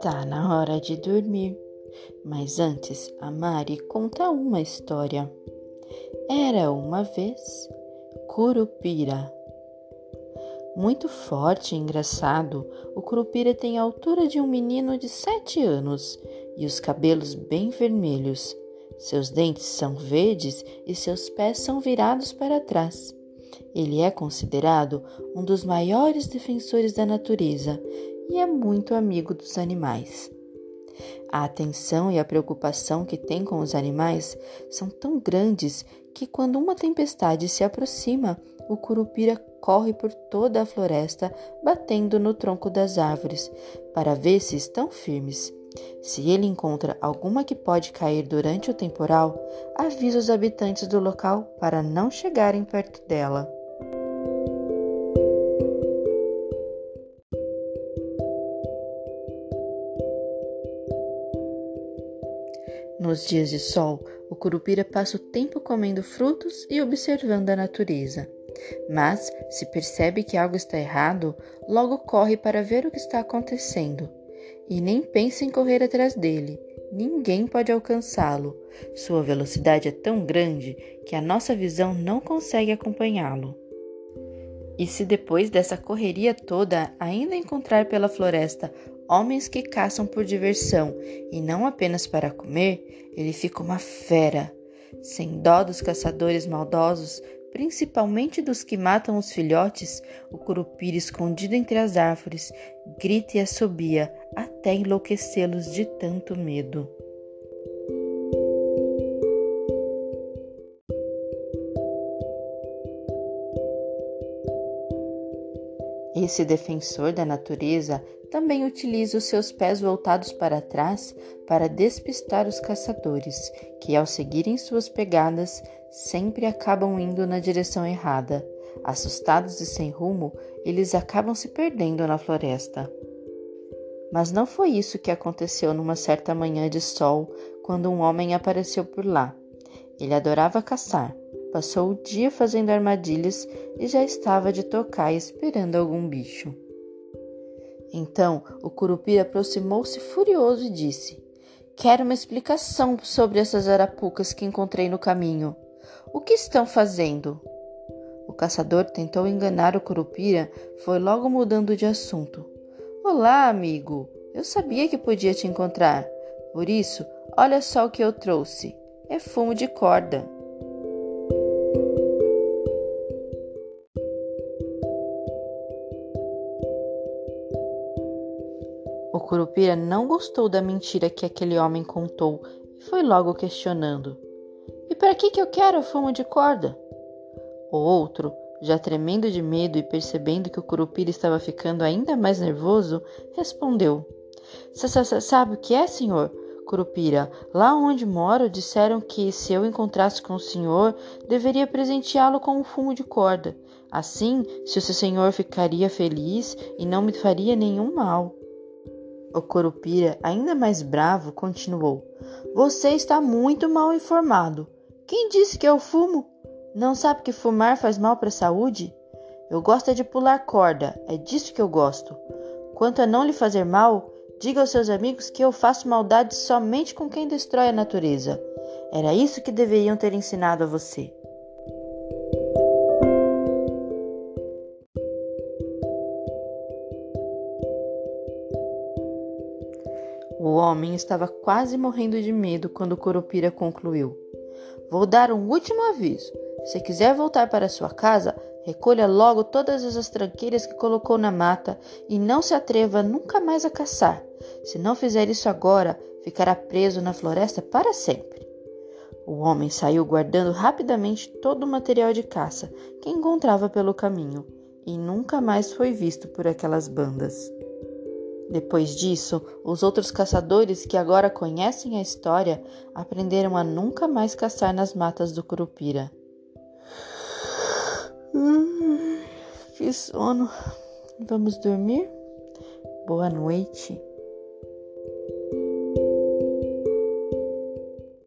Tá na hora de dormir. Mas antes, a Mari conta uma história. Era uma vez Curupira. Muito forte e engraçado, o Curupira tem a altura de um menino de sete anos e os cabelos bem vermelhos. Seus dentes são verdes e seus pés são virados para trás. Ele é considerado um dos maiores defensores da natureza e é muito amigo dos animais. A atenção e a preocupação que tem com os animais são tão grandes que, quando uma tempestade se aproxima, o curupira corre por toda a floresta, batendo no tronco das árvores, para ver se estão firmes. Se ele encontra alguma que pode cair durante o temporal, avisa os habitantes do local para não chegarem perto dela. Nos dias de sol, o curupira passa o tempo comendo frutos e observando a natureza. Mas, se percebe que algo está errado, logo corre para ver o que está acontecendo. E nem pensa em correr atrás dele. Ninguém pode alcançá-lo. Sua velocidade é tão grande que a nossa visão não consegue acompanhá-lo. E se depois dessa correria toda ainda encontrar pela floresta homens que caçam por diversão e não apenas para comer, ele fica uma fera. Sem dó dos caçadores maldosos, principalmente dos que matam os filhotes, o curupira escondido entre as árvores grita e assobia até enlouquecê-los de tanto medo. Esse defensor da natureza também utiliza os seus pés voltados para trás para despistar os caçadores, que, ao seguirem suas pegadas, sempre acabam indo na direção errada. Assustados e sem rumo, eles acabam se perdendo na floresta. Mas não foi isso que aconteceu numa certa manhã de sol, quando um homem apareceu por lá. Ele adorava caçar, passou o dia fazendo armadilhas e já estava de tocar esperando algum bicho. Então o curupira aproximou-se furioso e disse: Quero uma explicação sobre essas arapucas que encontrei no caminho. O que estão fazendo? O caçador tentou enganar o curupira, foi logo mudando de assunto. Olá, amigo. Eu sabia que podia te encontrar. Por isso, olha só o que eu trouxe. É fumo de corda. O curupira não gostou da mentira que aquele homem contou e foi logo questionando: E para que, que eu quero fumo de corda? O outro, já tremendo de medo e percebendo que o curupira estava ficando ainda mais nervoso, respondeu: Sabe o que é, senhor? Curupira, lá onde moro disseram que se eu encontrasse com o senhor, deveria presenteá-lo com um fumo de corda. Assim, se o senhor ficaria feliz e não me faria nenhum mal. O Corupira, ainda mais bravo, continuou: Você está muito mal informado. Quem disse que eu fumo? Não sabe que fumar faz mal para a saúde? Eu gosto é de pular corda, é disso que eu gosto. Quanto a não lhe fazer mal, diga aos seus amigos que eu faço maldade somente com quem destrói a natureza. Era isso que deveriam ter ensinado a você. Homem estava quase morrendo de medo quando Curupira concluiu: Vou dar um último aviso. Se quiser voltar para sua casa, recolha logo todas as tranqueiras que colocou na mata e não se atreva nunca mais a caçar. Se não fizer isso agora, ficará preso na floresta para sempre. O homem saiu guardando rapidamente todo o material de caça que encontrava pelo caminho e nunca mais foi visto por aquelas bandas. Depois disso, os outros caçadores que agora conhecem a história aprenderam a nunca mais caçar nas matas do Curupira. Hum, que sono. Vamos dormir? Boa noite.